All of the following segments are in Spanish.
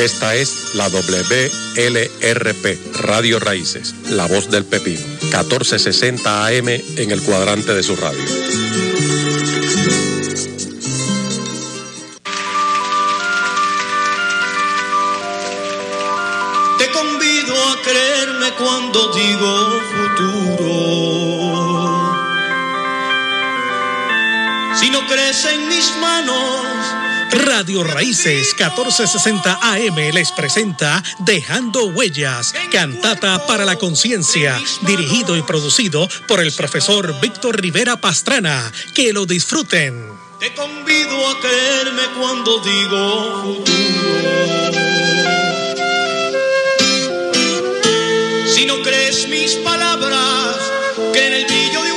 Esta es la WLRP, Radio Raíces, La Voz del Pepino, 1460 AM en el cuadrante de su radio. Te convido a creerme cuando digo futuro. Si no crees en mis manos, Radio Raíces 1460 AM les presenta Dejando Huellas, cantata para la conciencia, dirigido y producido por el profesor Víctor Rivera Pastrana. Que lo disfruten. Te convido a creerme cuando digo futuro. Si no crees mis palabras, que en el brillo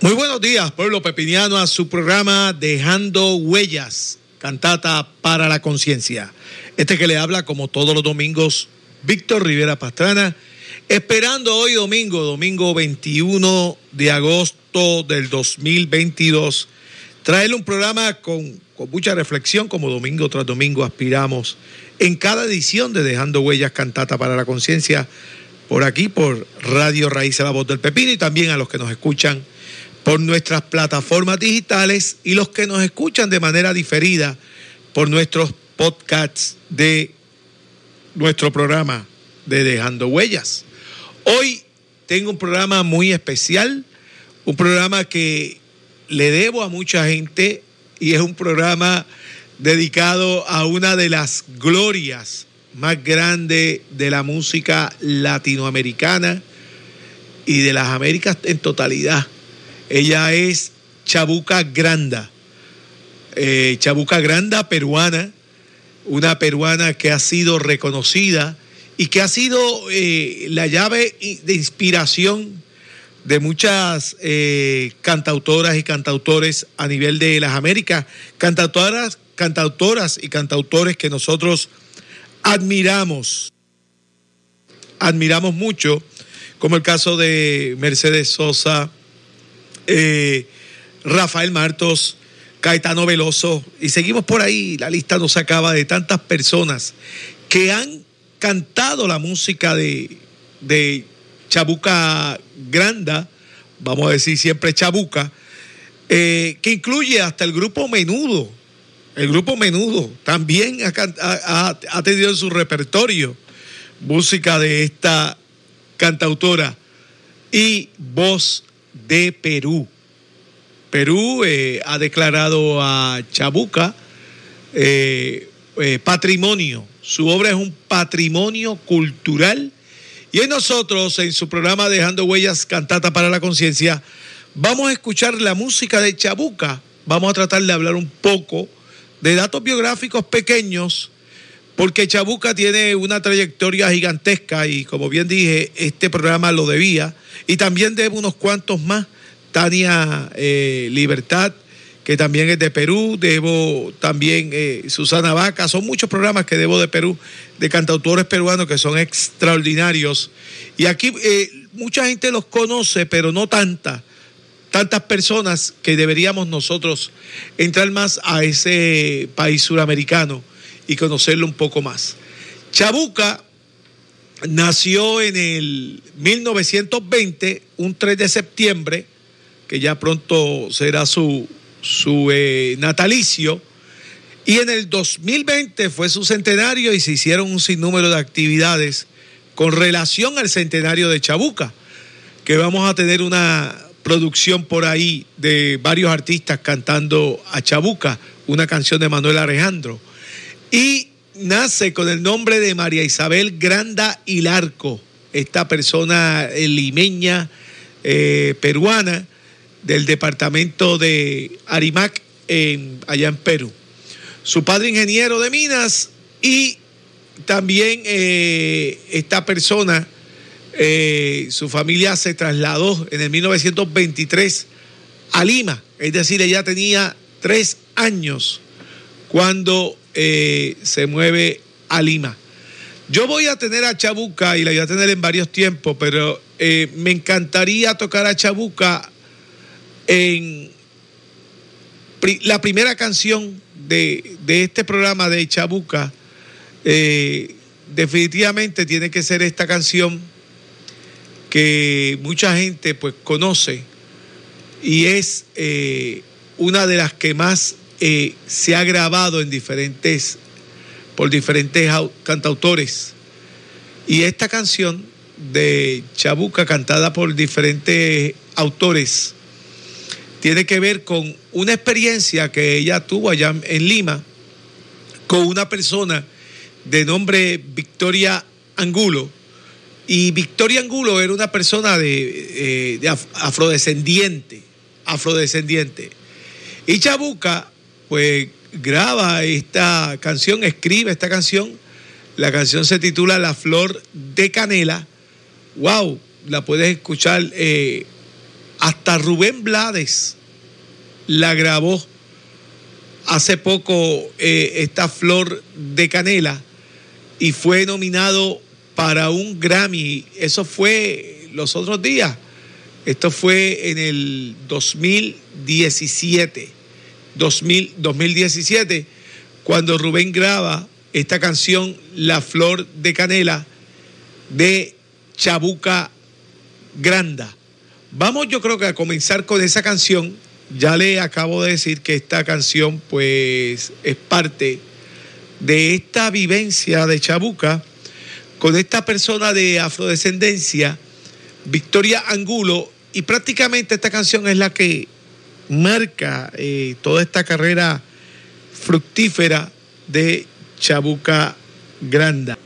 Muy buenos días, pueblo pepiniano, a su programa Dejando Huellas, cantata para la conciencia. Este que le habla, como todos los domingos, Víctor Rivera Pastrana, esperando hoy domingo, domingo 21 de agosto del 2022, traerle un programa con, con mucha reflexión, como domingo tras domingo aspiramos en cada edición de Dejando Huellas Cantata para la Conciencia, por aquí, por Radio Raíz La Voz del Pepino, y también a los que nos escuchan por nuestras plataformas digitales y los que nos escuchan de manera diferida por nuestros podcasts de nuestro programa de Dejando Huellas. Hoy tengo un programa muy especial, un programa que le debo a mucha gente y es un programa dedicado a una de las glorias más grandes de la música latinoamericana y de las Américas en totalidad. Ella es Chabuca Granda, eh, Chabuca Granda peruana, una peruana que ha sido reconocida y que ha sido eh, la llave de inspiración de muchas eh, cantautoras y cantautores a nivel de las Américas, cantautoras, cantautoras y cantautores que nosotros admiramos, admiramos mucho, como el caso de Mercedes Sosa, eh, Rafael Martos, Caetano Veloso, y seguimos por ahí, la lista nos acaba de tantas personas que han cantado la música de, de Chabuca Granda, vamos a decir siempre Chabuca, eh, que incluye hasta el grupo Menudo. El grupo Menudo también ha, ha, ha tenido en su repertorio música de esta cantautora y voz de Perú. Perú eh, ha declarado a Chabuca eh, eh, patrimonio. Su obra es un patrimonio cultural. Y hoy nosotros, en su programa Dejando Huellas, Cantata para la Conciencia, vamos a escuchar la música de Chabuca. Vamos a tratar de hablar un poco de datos biográficos pequeños, porque Chabuca tiene una trayectoria gigantesca y como bien dije, este programa lo debía. Y también debe unos cuantos más. Tania eh, Libertad, que también es de Perú, debo también eh, Susana Vaca, son muchos programas que debo de Perú, de cantautores peruanos que son extraordinarios. Y aquí eh, mucha gente los conoce, pero no tanta, tantas personas que deberíamos nosotros entrar más a ese país suramericano y conocerlo un poco más. Chabuca nació en el 1920, un 3 de septiembre, que ya pronto será su, su eh, natalicio. Y en el 2020 fue su centenario y se hicieron un sinnúmero de actividades con relación al centenario de Chabuca, que vamos a tener una producción por ahí de varios artistas cantando a Chabuca, una canción de Manuel Alejandro. Y nace con el nombre de María Isabel Granda Hilarco, esta persona limeña eh, peruana del departamento de Arimac, allá en Perú. Su padre ingeniero de minas y también eh, esta persona, eh, su familia se trasladó en el 1923 a Lima, es decir, ella tenía tres años cuando eh, se mueve a Lima. Yo voy a tener a Chabuca y la voy a tener en varios tiempos, pero me encantaría tocar a Chabuca en la primera canción de, este programa de Chabuca, eh, definitivamente tiene que ser esta canción que mucha gente pues conoce y es eh, una de las que más se ha grabado en diferentes por diferentes cantautores y esta canción de Chabuca cantada por diferentes autores tiene que ver con una experiencia que ella tuvo allá en Lima con una persona de nombre Victoria Angulo. Y Victoria Angulo era una persona de, eh, afrodescendiente, afrodescendiente. Y Chabuca, pues, graba esta canción, escribe esta canción. La canción se titula La Flor de Canela. ¡Wow! La puedes escuchar. Eh, hasta Rubén Blades la grabó hace poco eh, esta flor de canela y fue nominado para un Grammy. Eso fue los otros días. Esto fue en el 2017. 2017, cuando Rubén graba esta canción La Flor de Canela de Chabuca Granda. Vamos yo creo que a comenzar con esa canción. Ya le acabo de decir que esta canción pues es parte de esta vivencia de Chabuca con esta persona de afrodescendencia, Victoria Angulo, y prácticamente esta canción es la que marca eh, toda esta carrera fructífera de Chabuca Granda.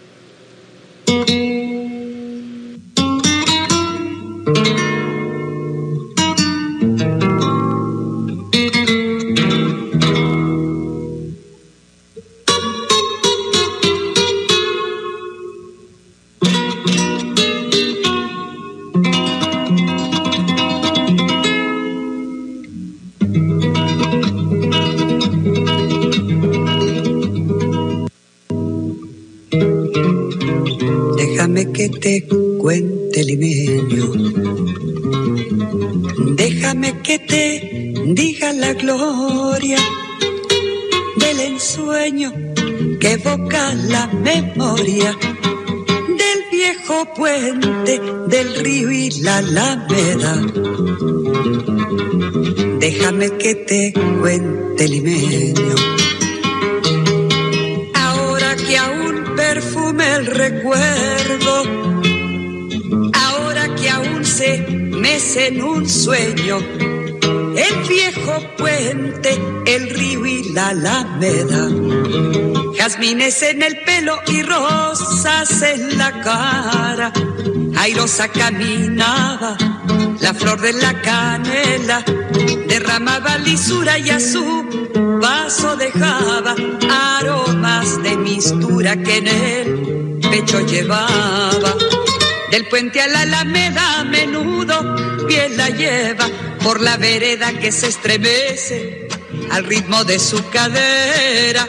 Del río y la alameda. Déjame que te cuente limeño. Ahora que aún perfume el recuerdo mece en un sueño. El viejo puente, el río y la alameda. Jazmines en el pelo y rosas en la cara. Airosa caminaba, la flor de la canela derramaba lisura y a su vaso dejaba aromas de mistura que en el pecho llevaba del puente a la alameda a menudo bien la lleva por la vereda que se estremece al ritmo de su cadera.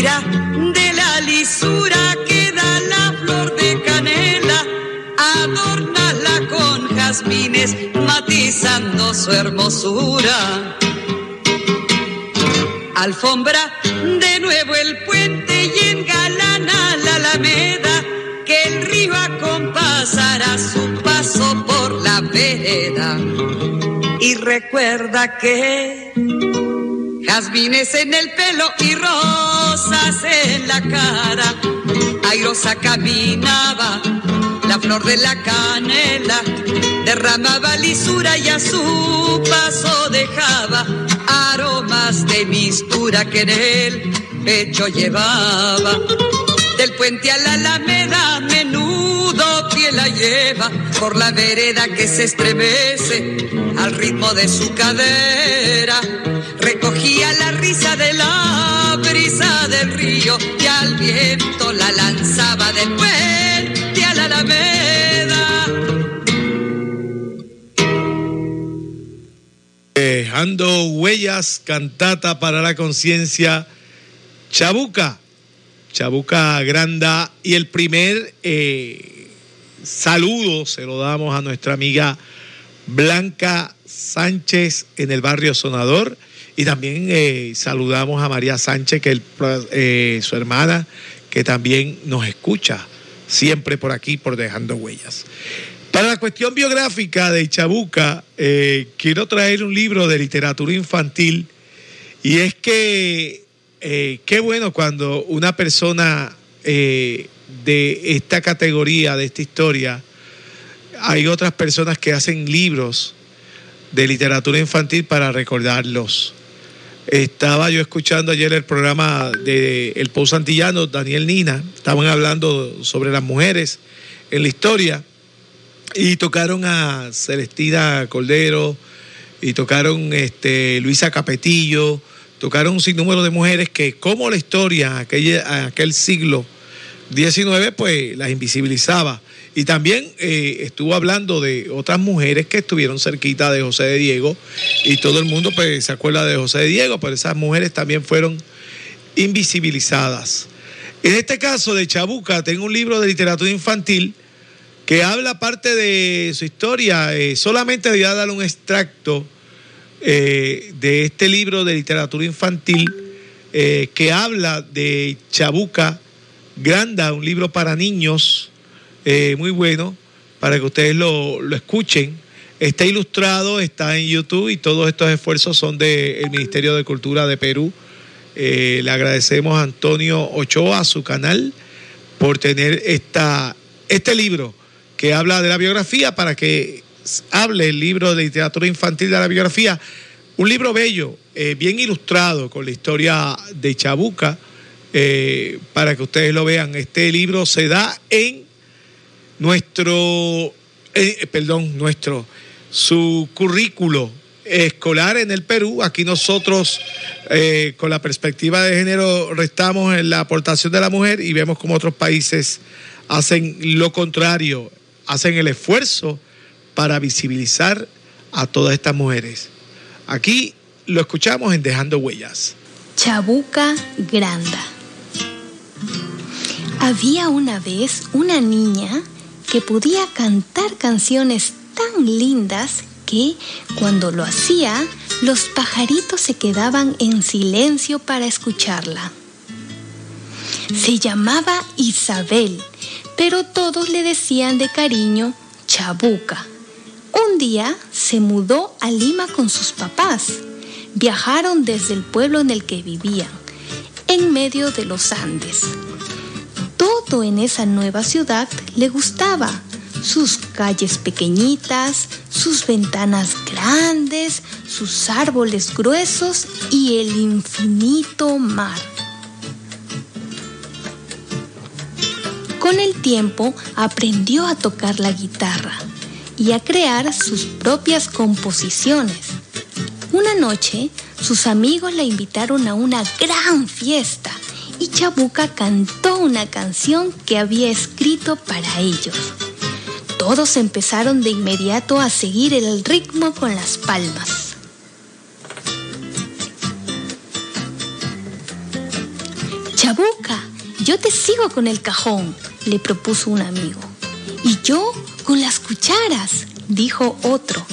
De la lisura que da la flor de canela, adórnala con jazmines, matizando su hermosura. Alfombra de nuevo el puente y engalana la alameda, que el río acompasará su paso por la vereda y recuerda que jazmines en el pelo y rosas en la cara. Airosa caminaba, la flor de la canela derramaba lisura y a su paso dejaba aromas de mistura que en el pecho llevaba. Del puente a la alameda, menudo pie la lleva por la vereda que se estremece al ritmo de su cadera. Recogía la risa de la brisa del río y al viento la lanzaba del puente a la alameda. Dejando huellas, cantata para la conciencia, Chabuca, Chabuca Granda. Y el primer eh, saludo se lo damos a nuestra amiga Blanca Sánchez en el barrio Sonador. Y también eh, saludamos a María Sánchez, que es eh, su hermana, que también nos escucha siempre por aquí, por Dejando Huellas. Para la cuestión biográfica de Chabuca, quiero traer un libro de literatura infantil y es que eh, qué bueno cuando una persona eh, de esta categoría, de esta historia, hay otras personas que hacen libros de literatura infantil para recordarlos. Estaba yo escuchando ayer el programa de El Pou Santillano, Daniel Nina, estaban hablando sobre las mujeres en la historia y tocaron a Celestina Cordero y tocaron este, Luisa Capetillo, tocaron un sinnúmero de mujeres que como la historia aquel, aquel siglo XIX pues las invisibilizaba. Y también eh, estuvo hablando de otras mujeres que estuvieron cerquita de José de Diego y todo el mundo pues, se acuerda de José de Diego, pero esas mujeres también fueron invisibilizadas. En este caso de Chabuca, tengo un libro de literatura infantil que habla parte de su historia. Eh, solamente voy a dar un extracto eh, de este libro de literatura infantil eh, que habla de Chabuca Granda, un libro para niños eh, muy bueno, para que ustedes lo, lo, escuchen. Está ilustrado, está en YouTube y todos estos esfuerzos son del Ministerio de Cultura de Perú. le agradecemos a Antonio Ochoa, a su canal, por tener esta, este libro que habla de la biografía para que hable el libro de literatura infantil de la biografía. Un libro bello, eh, bien ilustrado con la historia de Chabuca, eh, para que ustedes lo vean. Este libro se da en nuestro, eh, perdón, nuestro, su currículo escolar en el Perú. Aquí nosotros, con la perspectiva de género, restamos en la aportación de la mujer y vemos como otros países hacen lo contrario, hacen el esfuerzo para visibilizar a todas estas mujeres. Aquí lo escuchamos en Dejando Huellas. Chabuca Granda. Había una vez una niña que podía cantar canciones tan lindas que cuando lo hacía, los pajaritos se quedaban en silencio para escucharla. Se llamaba Isabel, pero todos le decían de cariño Chabuca. Un día se mudó a Lima con sus papás. Viajaron desde el pueblo en el que vivían, en medio de los Andes. Todo en esa nueva ciudad le gustaba. Sus calles pequeñitas, sus ventanas grandes, sus árboles gruesos y el infinito mar. Con el tiempo aprendió a tocar la guitarra y a crear sus propias composiciones. Una noche, sus amigos la invitaron a una gran fiesta y Chabuca cantó una canción que había escrito para ellos. Todos empezaron de inmediato a seguir el ritmo con las palmas. Chabuca, yo te sigo con el cajón, le propuso un amigo. Y yo con las cucharas, dijo otro.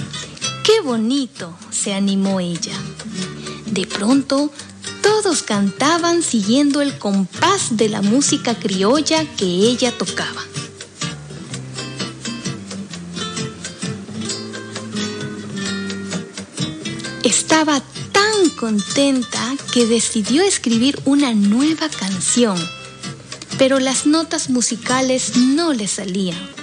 ¡Qué bonito! se animó ella. De pronto, todos cantaban siguiendo el compás de la música criolla que ella tocaba. Estaba tan contenta que decidió escribir una nueva canción pero las notas musicales no le salían.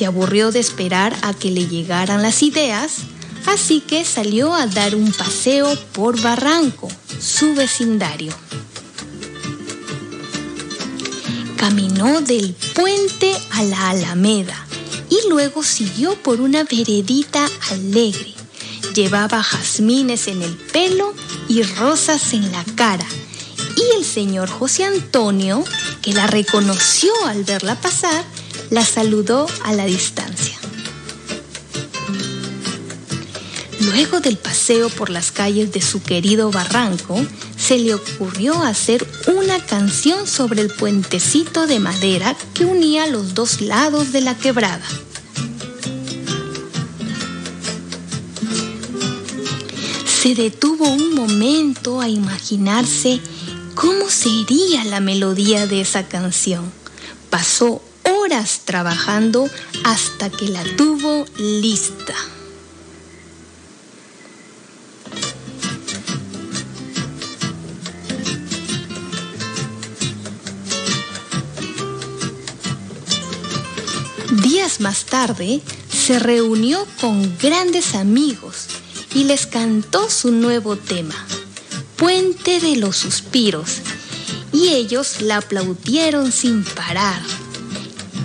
Se aburrió de esperar a que le llegaran las ideas, así que salió a dar un paseo por Barranco, su vecindario. Caminó del puente a la Alameda y luego siguió por una veredita alegre. Llevaba jazmines en el pelo y rosas en la cara. Y el señor José Antonio, que la reconoció al verla pasar, la saludó a la distancia. Luego del paseo por las calles de su querido barranco, se le ocurrió hacer una canción sobre el puentecito de madera que unía los dos lados de la quebrada. Se detuvo un momento a imaginarse cómo sería la melodía de esa canción. Pasó horas trabajando hasta que la tuvo lista. Días más tarde, se reunió con grandes amigos y les cantó su nuevo tema, Puente de los Suspiros, y ellos la aplaudieron sin parar.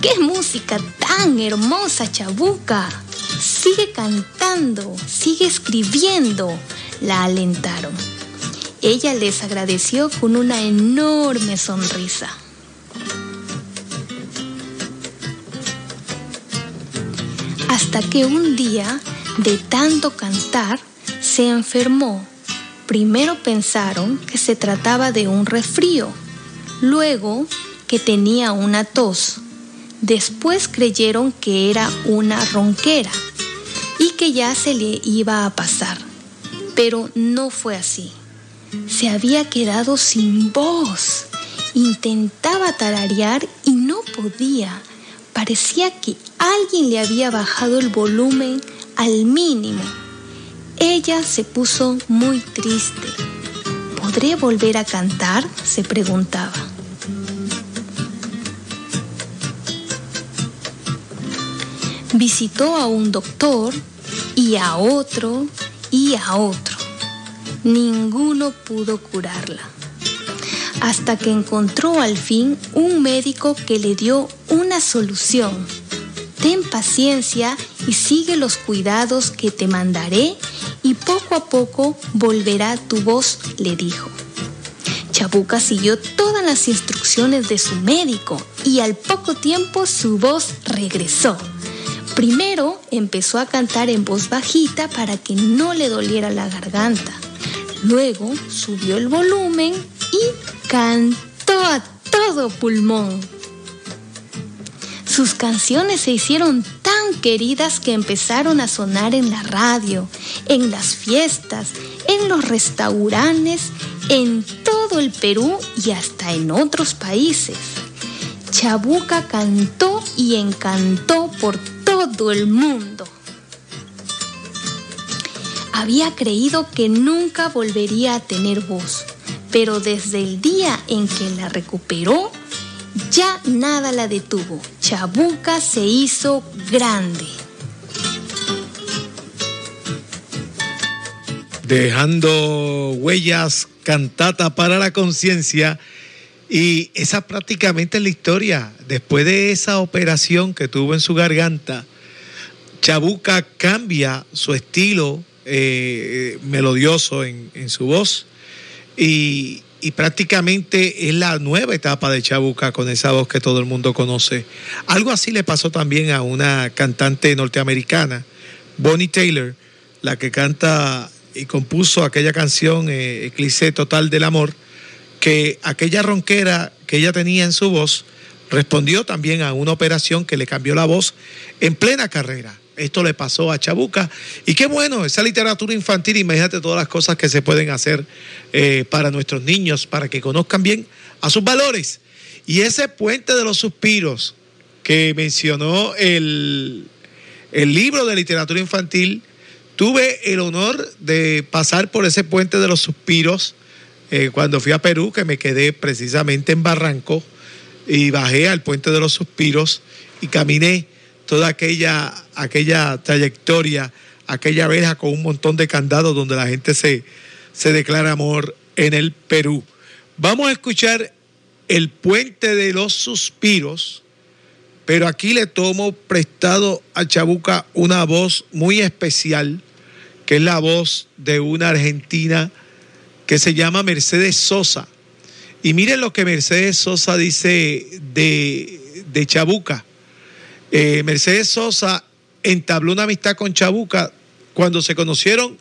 ¡Qué música tan hermosa, Chabuca! Sigue cantando, sigue escribiendo, la alentaron. Ella les agradeció con una enorme sonrisa. Hasta que un día, de tanto cantar, se enfermó. Primero pensaron que se trataba de un resfrío, luego que tenía una tos, después creyeron que era una ronquera y que ya se le iba a pasar. Pero no fue así. Se había quedado sin voz. Intentaba tararear y no podía. Parecía que alguien le había bajado el volumen al mínimo. Ella se puso muy triste. ¿Podré volver a cantar? se preguntaba. Visitó a un doctor y a otro y a otro. Ninguno pudo curarla. Hasta que encontró al fin un médico que le dio una solución. Ten paciencia y sigue los cuidados que te mandaré y poco a poco volverá tu voz, le dijo. Chabuca siguió todas las instrucciones de su médico y al poco tiempo su voz regresó. Primero empezó a cantar en voz bajita para que no le doliera la garganta. Luego subió el volumen y cantó a todo pulmón. Sus canciones se hicieron tan queridas que empezaron a sonar en la radio, en las fiestas, en los restaurantes, en todo el Perú y hasta en otros países. Chabuca cantó y encantó por todo el mundo. Había creído que nunca volvería a tener voz, pero desde el día en que la recuperó, ya nada la detuvo. Chabuca se hizo grande. Dejando huellas, cantata para la conciencia. Y esa prácticamente es la historia. Después de esa operación que tuvo en su garganta, Chabuca cambia su estilo eh, melodioso en, en, su voz y, y, prácticamente es la nueva etapa de Chabuca con esa voz que todo el mundo conoce. Algo así le pasó también a una cantante norteamericana, Bonnie Taylor, la que canta y compuso aquella canción eh, Eclipse Total del Amor, que aquella ronquera que ella tenía en su voz respondió también a una operación que le cambió la voz en plena carrera. Esto le pasó a Chabuca. Y qué bueno, esa literatura infantil, imagínate todas las cosas que se pueden hacer eh, para nuestros niños, para que conozcan bien a sus valores. Y ese puente de los suspiros que mencionó el, el libro de literatura infantil, tuve el honor de pasar por ese puente de los suspiros eh, cuando fui a Perú, que me quedé precisamente en Barranco, y bajé al puente de los suspiros y caminé toda aquella, aquella trayectoria, aquella verja con un montón de candados donde la gente se, se declara amor en el Perú. Vamos a escuchar el puente de los suspiros, pero aquí le tomo prestado a Chabuca una voz muy especial, que es la voz de una argentina que se llama Mercedes Sosa. Y miren lo que Mercedes Sosa dice de, de Chabuca. Eh, Mercedes Sosa entabló una amistad con Chabuca cuando se conocieron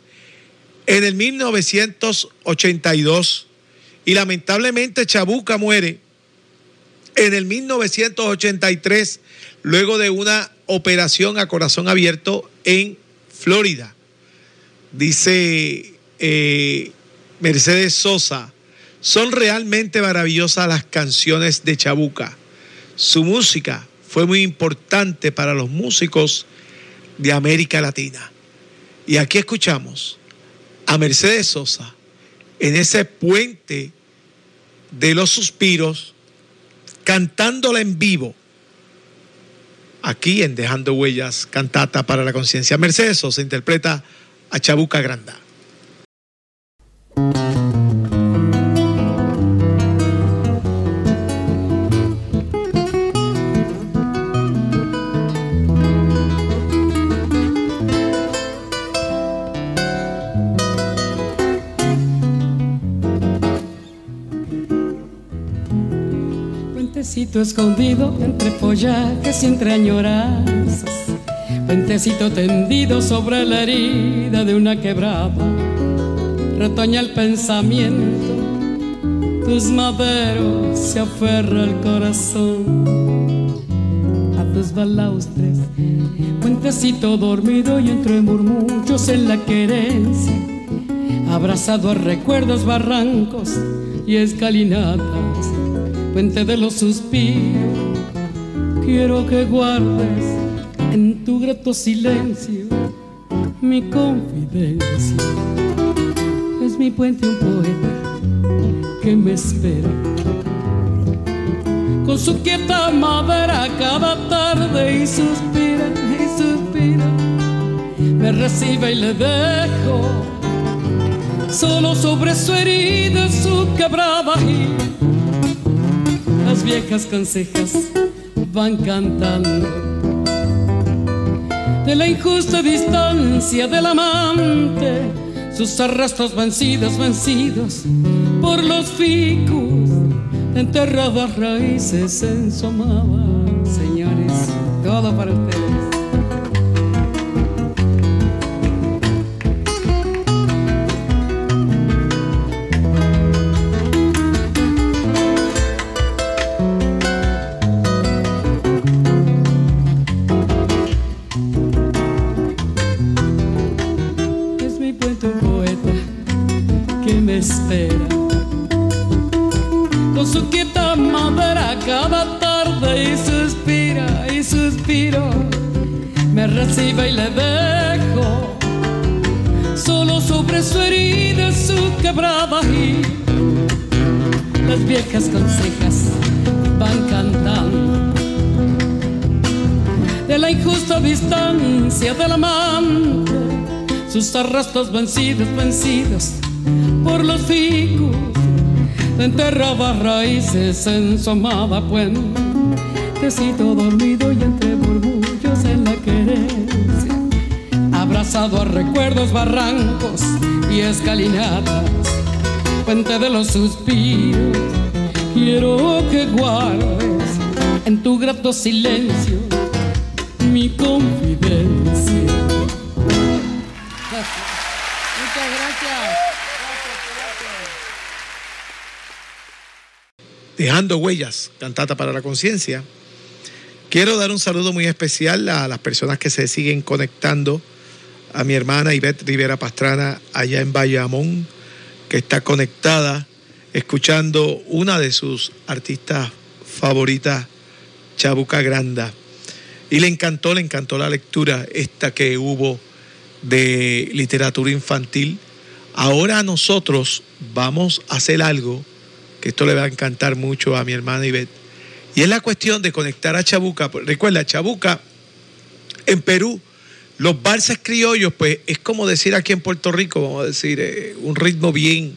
en el 1982 y lamentablemente Chabuca muere en el 1983 luego de una operación a corazón abierto en Florida. Dice eh, Mercedes Sosa, son realmente maravillosas las canciones de Chabuca. Su música fue muy importante para los músicos de América Latina. Y aquí escuchamos a Mercedes Sosa en ese puente de los suspiros, cantándola en vivo, aquí en Dejando Huellas, cantata para la conciencia. Mercedes Sosa interpreta a Chabuca Granda. Puentecito escondido entre follajes y entre añoranzas. Puentecito tendido sobre la herida de una quebrada. Retoña el pensamiento, tus maderos se aferra el corazón a tus balaustres. Puentecito dormido y entre murmullos en la querencia. Abrazado a recuerdos, barrancos y escalinatas puente de los suspiros, quiero que guardes en tu grato silencio mi confidencia. Es mi puente un poeta que me espera. Con su quieta madera cada tarde y suspira y suspira. Me recibe y le dejo solo sobre su herida, su quebrada y las viejas consejas van cantando de la injusta distancia del amante, sus arrastros vencidos, vencidos por los ficus, enterradas raíces en su. Señores, todo para ustedes. Viejas consejas van cantando. De la injusta distancia del amante, sus arrastros vencidos, vencidos por los ficus, enterraba raíces en su amada puente, tecito dormido y entre abrazado a recuerdos, barrancos y escalinatas, puente de los suspiros. Quiero que guardes en tu grato silencio mi confidencia. Muchas gracias. Dejando huellas, cantata para la conciencia. Quiero dar un saludo muy especial a las personas que se siguen conectando, a mi hermana Ivette Rivera Pastrana allá en Bayamón, que está conectada escuchando una de sus artistas favoritas, Chabuca Granda. Y le encantó, le encantó la lectura esta que hubo de literatura infantil. Ahora nosotros vamos a hacer algo que esto le va a encantar mucho a mi hermana Ivette Y es la cuestión de conectar a Chabuca. Recuerda, Chabuca en Perú, los valses criollos, pues es como decir aquí en Puerto Rico, vamos a decir, eh, un ritmo bien,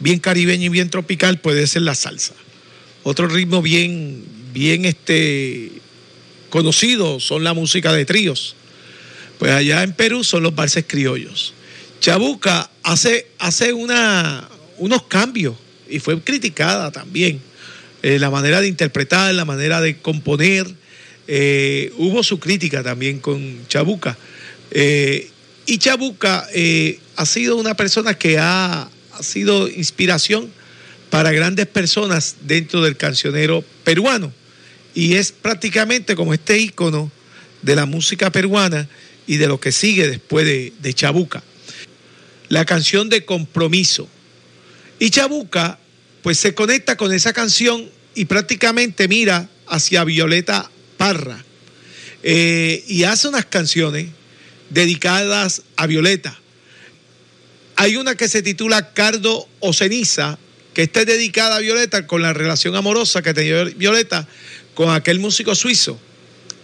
bien caribeño y bien tropical puede ser la salsa. Otro ritmo bien, bien este, conocido son la música de tríos. Pues allá en Perú son los valses criollos. Chabuca hace, hace una, unos cambios y fue criticada también. Eh, la manera de interpretar, la manera de componer. Eh, hubo su crítica también con Chabuca. Eh, y Chabuca ha sido una persona que ha, ha sido inspiración para grandes personas dentro del cancionero peruano. Y es prácticamente como este ícono de la música peruana y de lo que sigue después de, de Chabuca. La canción de compromiso. Y Chabuca, pues se conecta con esa canción y prácticamente mira hacia Violeta Parra. Eh, y hace unas canciones dedicadas a Violeta. Hay una que se titula Cardo o Ceniza, que está dedicada a Violeta con la relación amorosa que tenía Violeta con aquel músico suizo,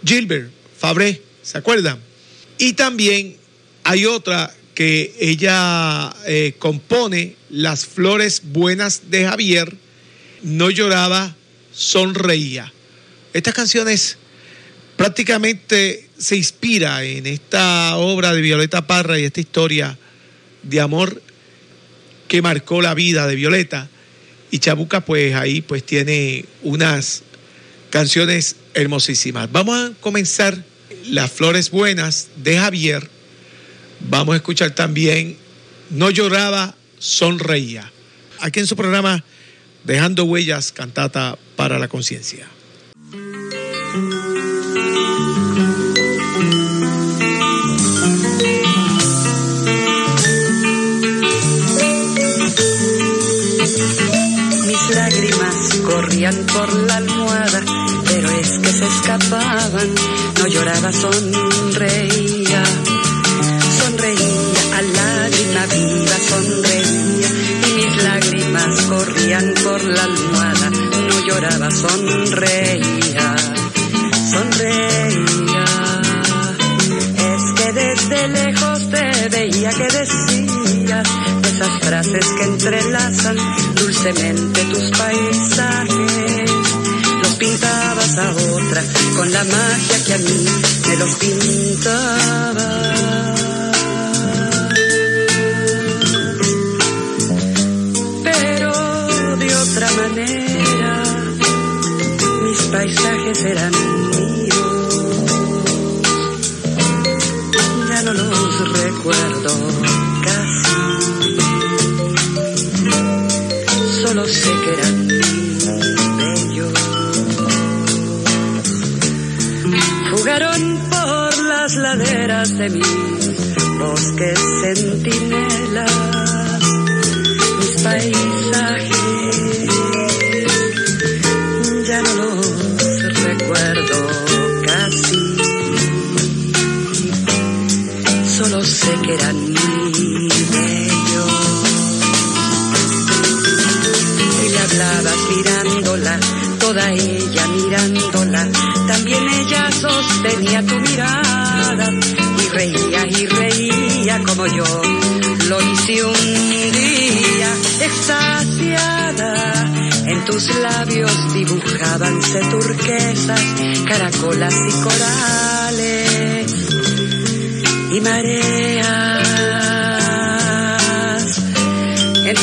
Gilbert Fabré, ¿se acuerdan? Y también hay otra que ella eh, compone, Las Flores Buenas de Javier, No lloraba, sonreía. Estas canciones prácticamente se inspira en esta obra de Violeta Parra y esta historia de amor que marcó la vida de Violeta. Y Chabuca pues ahí pues tiene unas canciones hermosísimas. Vamos a comenzar Las Flores Buenas de Javier. Vamos a escuchar también No lloraba, sonreía. Aquí en su programa Dejando Huellas, cantata para la conciencia. Mis lágrimas corrían por la almohada, pero es que se escapaban, no lloraba, sonreía, sonreía, a lágrima viva sonreía, y mis lágrimas corrían por la almohada, no lloraba, sonreía. Esas frases que entrelazan dulcemente tus paisajes. Los pintabas a otra con la magia que a mí me los pintaba. Pero de otra manera, mis paisajes eran míos. Ya no los recuerdo Solo sé que eran bellos. Jugaron por las laderas de mis bosques centinelas, toda ella mirándola. También ella sostenía tu mirada y reía y reía como yo lo hice un día extasiada. En tus labios dibujábanse turquesas, caracolas y corales y mareas. En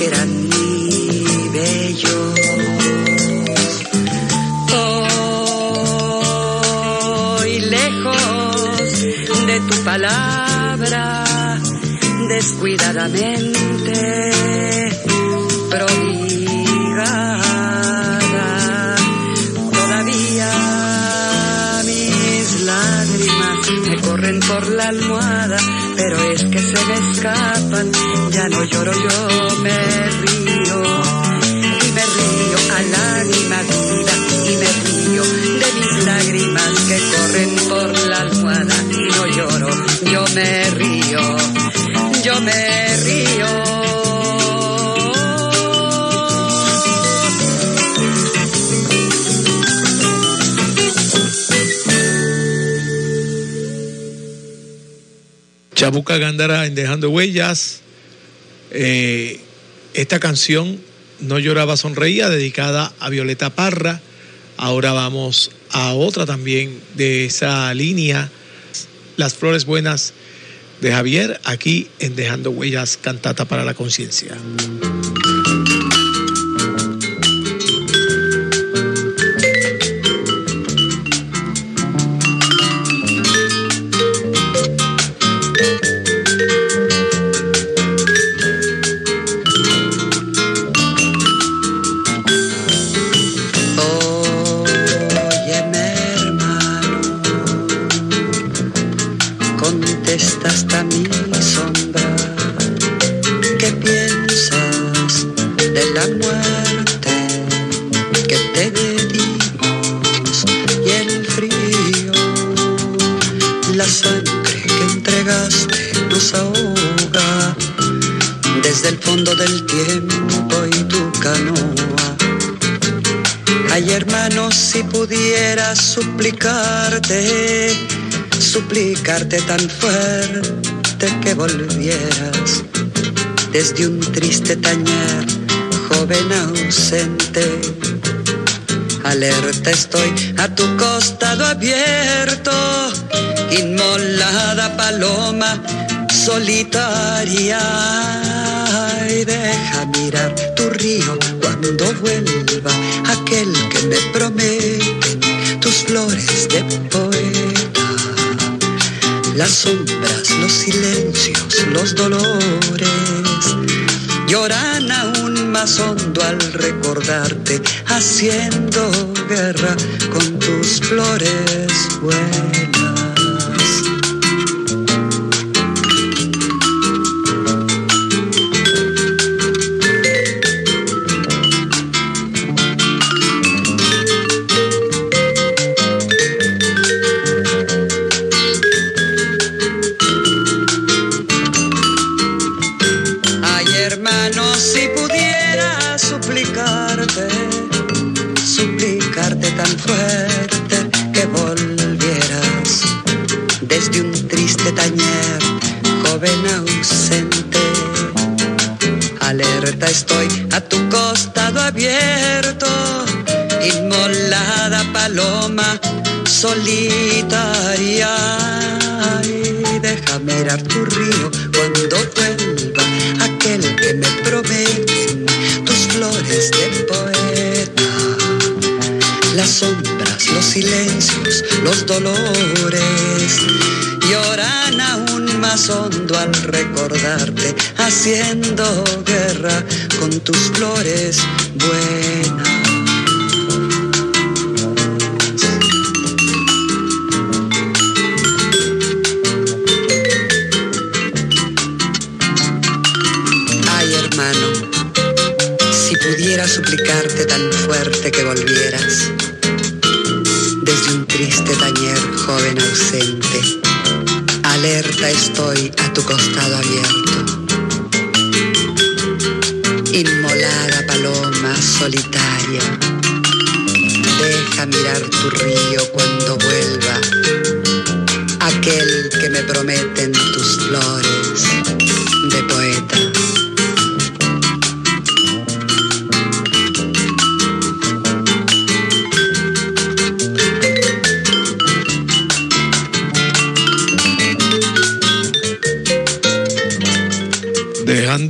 que eran muy bellos. Hoy lejos de tu palabra, descuidadamente prodigada, todavía mis lágrimas me corren por la almohada, pero es que se me escapan, no lloro, yo me río. Y me río a lágrima vida, y me río de mis lágrimas que corren por la almohada, no lloro, yo me río, yo me río. Chabuca Gándara en Dejando Huellas. Eh, esta canción, No lloraba, sonreía, dedicada a Violeta Parra. Ahora vamos a otra también de esa línea, Las Flores Buenas de Javier, aquí en Dejando Huellas, Cantata para la Conciencia. Tan fuerte que volvieras desde un triste tañer, joven ausente. Alerta estoy a tu costado abierto, inmolada paloma solitaria. Y deja mirar tu río cuando vuelva aquel que me promete tus flores de poeta, las sombras, los silencios, los dolores, lloran aún más hondo al recordarte, haciendo guerra con tus flores buenas. solitaria. Y deja mirar tu río cuando vuelva aquel que me promete tus flores de poeta. Las sombras, los silencios, los dolores más hondo al recordarte, haciendo guerra con tus flores buenas. suplicarte tan fuerte que volvieras desde un triste tañer joven ausente. Alerta estoy a tu costado abierto. Inmolada paloma solitaria, deja mirar tu río cuando vuelva. Aquel que me prometen tus flores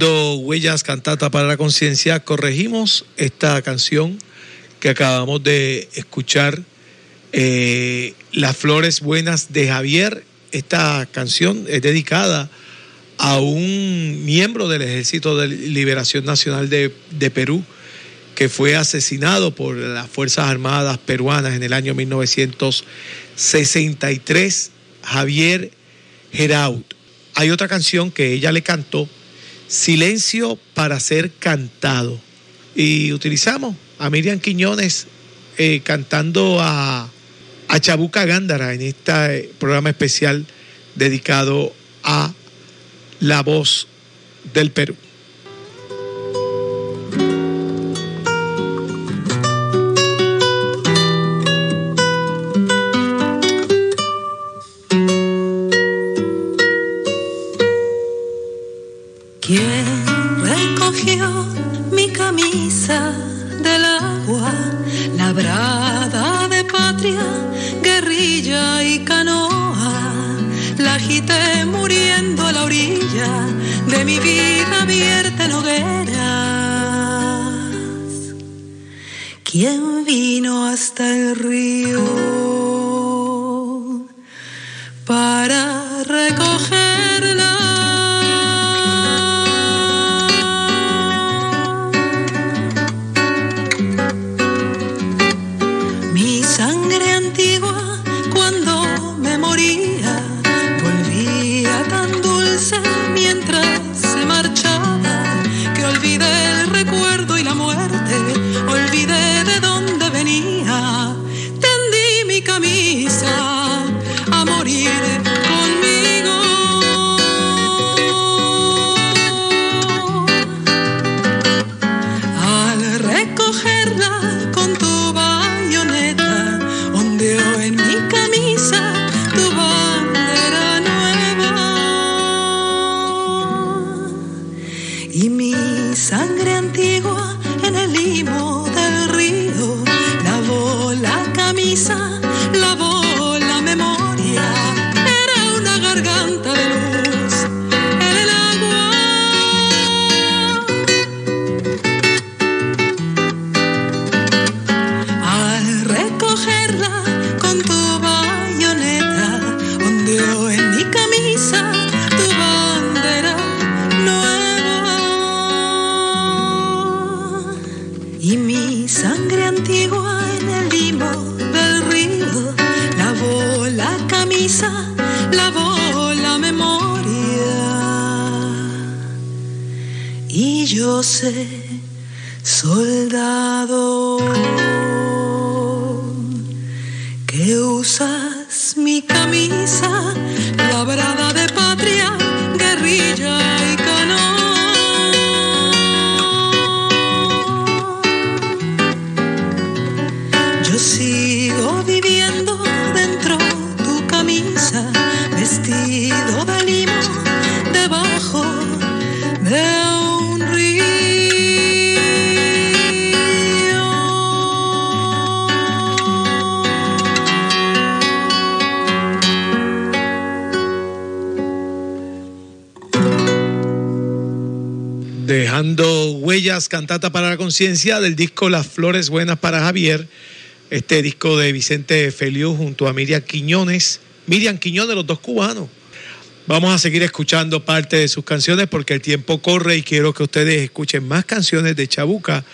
Huellas Cantata para la Conciencia, corregimos esta canción que acabamos de escuchar, eh, Las Flores Buenas de Javier. Esta canción es dedicada a un miembro del Ejército de Liberación Nacional de, de Perú que fue asesinado por las Fuerzas Armadas peruanas en el año 1960 63 Javier Geraud. Hay otra canción que ella le cantó, Silencio para ser cantado. Y utilizamos a Miriam Quiñones eh, cantando a, a Chabuca Gándara en este programa especial dedicado a la voz del Perú. Cantata para la Conciencia del disco Las Flores Buenas para Javier, este disco de Vicente Feliu junto a Miriam Quiñones, Miriam Quiñones, los dos cubanos. Vamos a seguir escuchando parte de sus canciones porque el tiempo corre y quiero que ustedes escuchen más canciones de Chabuca.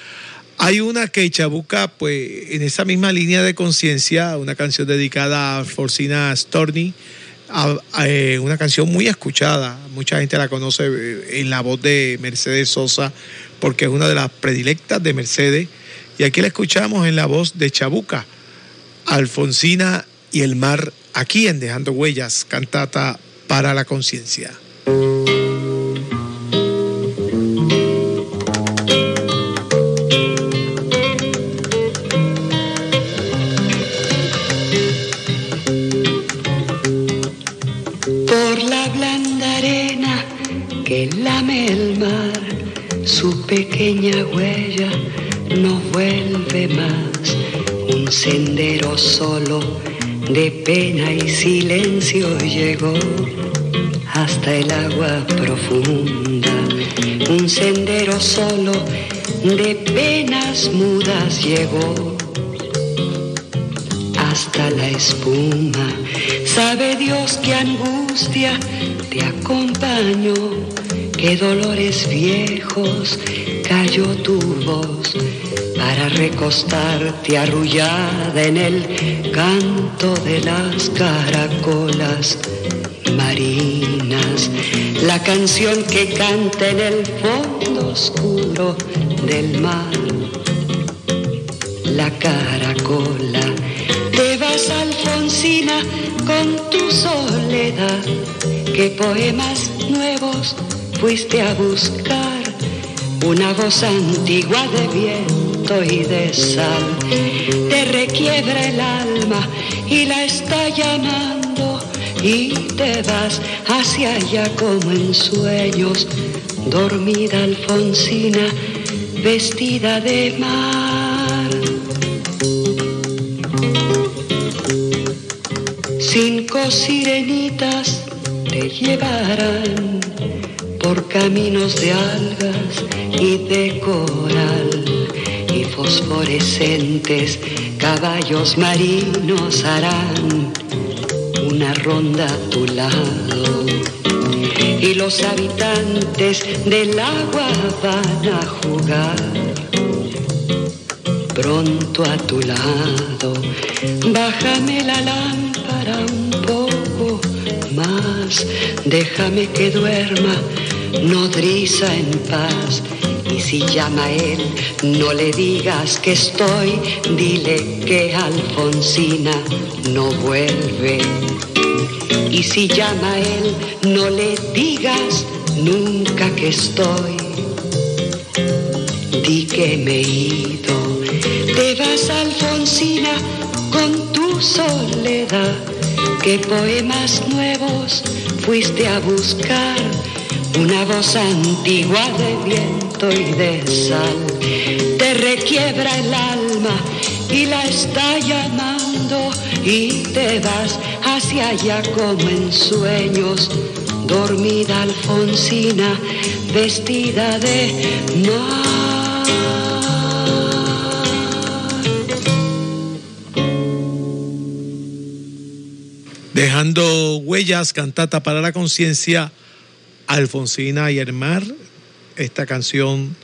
Hay una que Chabuca, pues en esa misma línea de conciencia, una canción dedicada a Forcina Storni, eh, una canción muy escuchada, mucha gente la conoce eh, en la voz de Mercedes Sosa, porque es una de las predilectas de Mercedes. Y aquí la escuchamos en la voz de Chabuca, Alfonsina y el mar, aquí en Dejando Huellas, cantata para la conciencia. Pequeña huella no vuelve más. Un sendero solo de pena y silencio llegó hasta el agua profunda. Un sendero solo de penas mudas llegó hasta la espuma. Sabe Dios qué angustia te acompañó qué dolores viejos cayó tu voz para recostarte arrullada en el canto de las caracolas marinas, la canción que canta en el fondo oscuro del mar. La caracola, te vas Alfonsina con tu soledad, qué poemas nuevos fuiste a buscar, una voz antigua de viento y de sal, te requiebra el alma y la está llamando y te vas hacia allá como en sueños, dormida Alfonsina, vestida de mar. Cinco sirenitas te llevarán por caminos de algas y de coral y fosforescentes caballos marinos harán una ronda a tu lado y los habitantes del agua van a jugar pronto a tu lado. Bájame la lámpara un poco más, déjame que duerma nodriza en paz. Y si llama él, no le digas que estoy, dile que Alfonsina no vuelve. Y si llama él, no le digas nunca que estoy. Di que me he ido, te vas Alfonsina con tu soledad. ¿Qué poemas nuevos fuiste a buscar? Una voz antigua de viento y de sal te requiebra el alma y la está llamando y te vas hacia allá como en sueños. Dormida Alfonsina, vestida de mar. Dejando huellas, cantata para la conciencia, Alfonsina y el mar, esta canción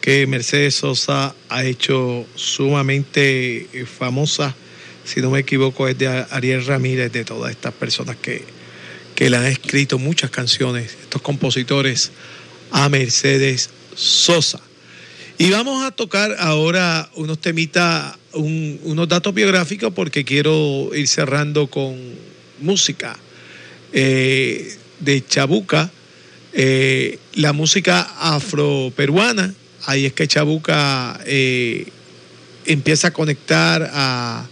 que Mercedes Sosa ha hecho sumamente famosa, si no me equivoco, es de Ariel Ramírez, de todas estas personas que, que le han escrito muchas canciones, estos compositores, a Mercedes Sosa. Y vamos a tocar ahora unos temitas, un- unos datos biográficos, porque quiero ir cerrando con música eh, de Chabuca, eh, la música afroperuana. Ahí es que Chabuca eh, empieza a conectar a,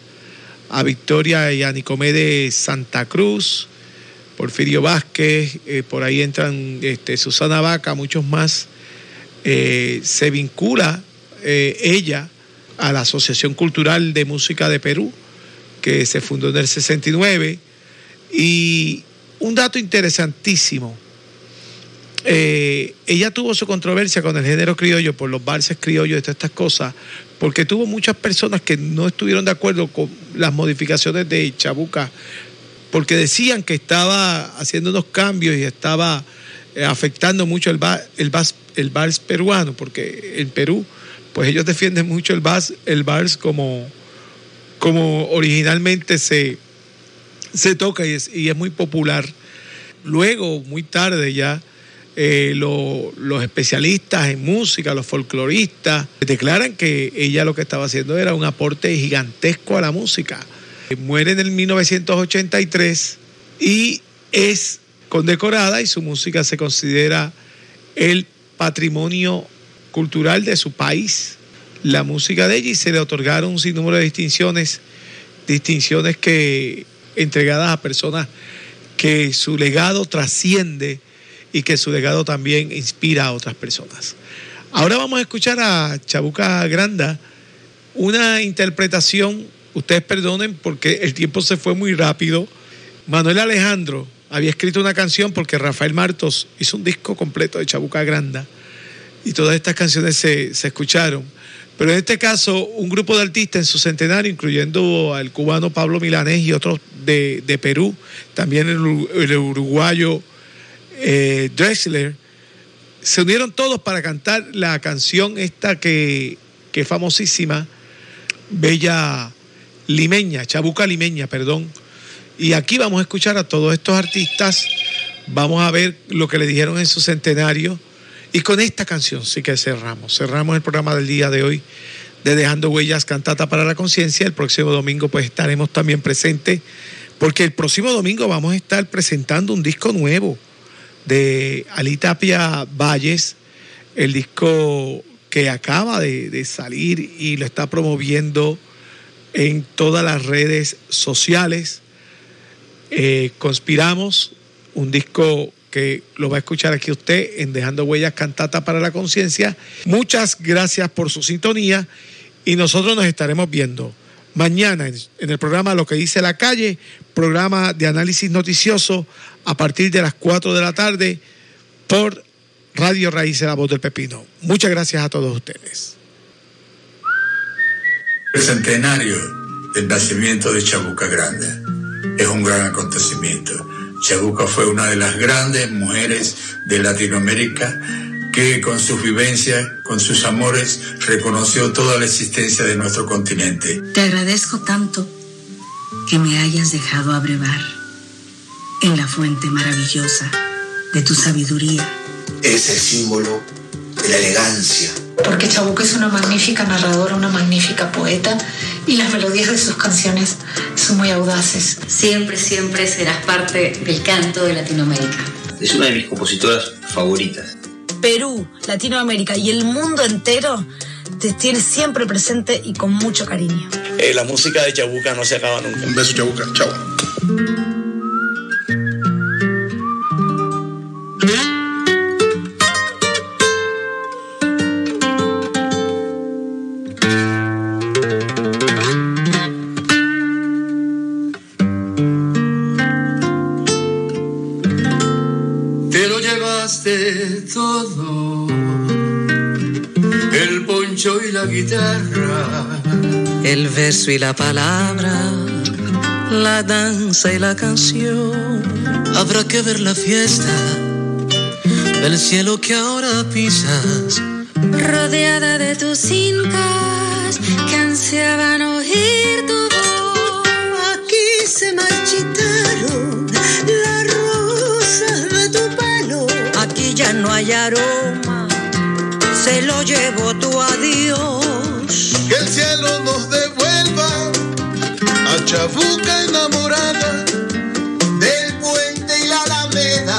a Victoria y a Nicomé de Santa Cruz, Porfirio Vázquez, eh, por ahí entran este, Susana Vaca, muchos más. Se vincula ella a la Asociación Cultural de Música de Perú, que se fundó en el 69. Y un dato interesantísimo, eh, ella tuvo su controversia con el género criollo por los valses criollos y todas estas cosas, porque tuvo muchas personas que no estuvieron de acuerdo con las modificaciones de Chabuca, porque decían que estaba haciendo unos cambios y estaba eh, afectando mucho el, el, vals, el vals peruano, porque en Perú, pues ellos defienden mucho el vals, el vals como, como originalmente se, se toca y es, y es muy popular. Luego, muy tarde ya, eh, lo- los especialistas en música, los folcloristas, declaran que ella lo que estaba haciendo era un aporte gigantesco a la música. Eh, Muere en el 1983 y es condecorada y su música se considera el patrimonio cultural de su país. La música de ella y se le otorgaron un sinnúmero de distinciones, distinciones que entregadas a personas que su legado trasciende y que su legado también inspira a otras personas. Ahora vamos a escuchar a Chabuca Granda, una interpretación, ustedes perdonen porque el tiempo se fue muy rápido. Manuel Alejandro había escrito una canción porque Rafael Martos hizo un disco completo de Chabuca Granda y todas estas canciones se, se escucharon. Pero en este caso, un grupo de artistas en su centenario, incluyendo al cubano Pablo Milanés y otros de, de Perú, también el, el uruguayo eh, Drexler, se unieron todos para cantar la canción esta que que es famosísima, Bella Limeña, Chabuca Limeña, perdón. Y aquí vamos a escuchar a todos estos artistas, vamos a ver lo que le dijeron en su centenario. Y con esta canción sí que cerramos. Cerramos el programa del día de hoy de Dejando Huellas Cantata para la Conciencia. El próximo domingo pues estaremos también presentes porque el próximo domingo vamos a estar presentando un disco nuevo de Alitapia Valles, el disco que acaba de, salir y lo está promoviendo en todas las redes sociales. Eh, conspiramos, un disco que lo va a escuchar aquí usted en Dejando Huellas Cantata para la Conciencia. Muchas gracias por su sintonía y nosotros nos estaremos viendo mañana en el programa Lo que dice la calle, programa de análisis noticioso a partir de las 4 de la tarde por Radio Raíces La Voz del Pepino. Muchas gracias a todos ustedes. El centenario del nacimiento de Chabuca Grande es un gran acontecimiento. Chabuca fue una de las grandes mujeres de Latinoamérica que con sus vivencias, con sus amores, reconoció toda la existencia de nuestro continente. Te agradezco tanto que me hayas dejado abrevar en la fuente maravillosa de tu sabiduría. Es el símbolo de la elegancia. Porque Chabuca es una magnífica narradora, una magnífica poeta y las melodías de sus canciones son muy audaces. Siempre, siempre serás parte del canto de Latinoamérica. Es una de mis compositoras favoritas. Perú, Latinoamérica y el mundo entero te tiene siempre presente y con mucho cariño. Eh, la música de Chabuca no se acaba nunca. Un beso, Chabuca. Chao. Verso y la palabra, la danza y la canción. Habrá que ver la fiesta del cielo que ahora pisas, rodeada de tus cintas que ansiaban oír tu voz. Aquí se marchitaron ya no hay aroma, se lo llevo tu adiós. Chabuca enamorada del puente y la alameda,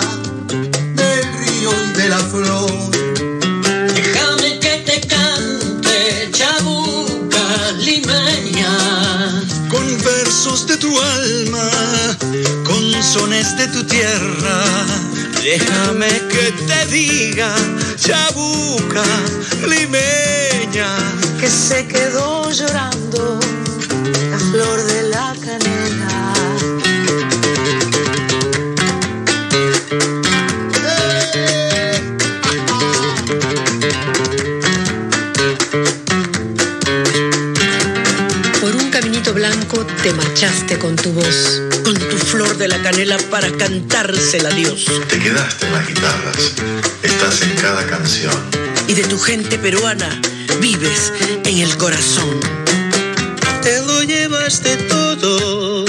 del río y de la flor. Déjame que te cante Chabuca limeña. Con versos de tu alma, con sones de tu tierra Déjame que te diga, chabuca, limeña, que se quedó llorando blanco te marchaste con tu voz con tu flor de la canela para cantársela a Dios. Te quedaste en las guitarras, estás en cada canción. Y de tu gente peruana vives en el corazón. Te lo llevaste todo,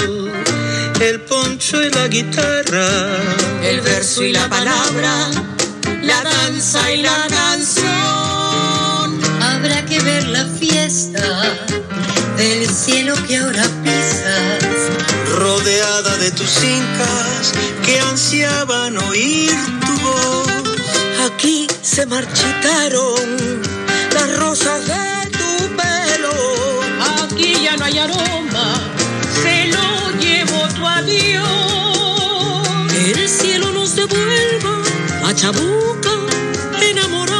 el poncho y la guitarra, el verso y la palabra, la danza y la canción. Habrá que ver la fiesta del cielo que ahora pisas rodeada de tus incas que ansiaban oír tu voz. Aquí se marchitaron las rosas de tu pelo. Aquí ya no hay aroma, se lo llevo tu adiós. El cielo nos devuelva a Chabuca enamorada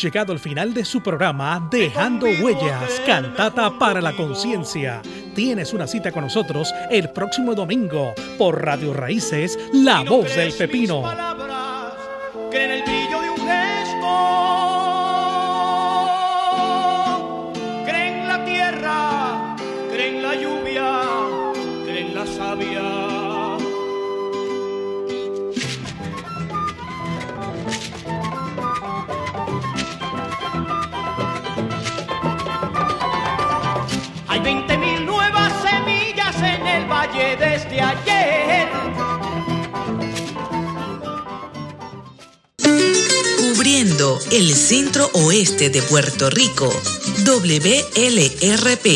Llegado al final de su programa Dejando Huellas, Cantata para la Conciencia. Tienes una cita con nosotros el próximo domingo por Radio Raíces, La Voz del Pepino. Desde ayer. Cubriendo el centro oeste de Puerto Rico, WLRP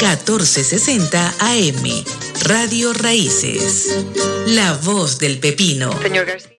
1460 AM, Radio Raíces, La Voz del Pepino. Señor García.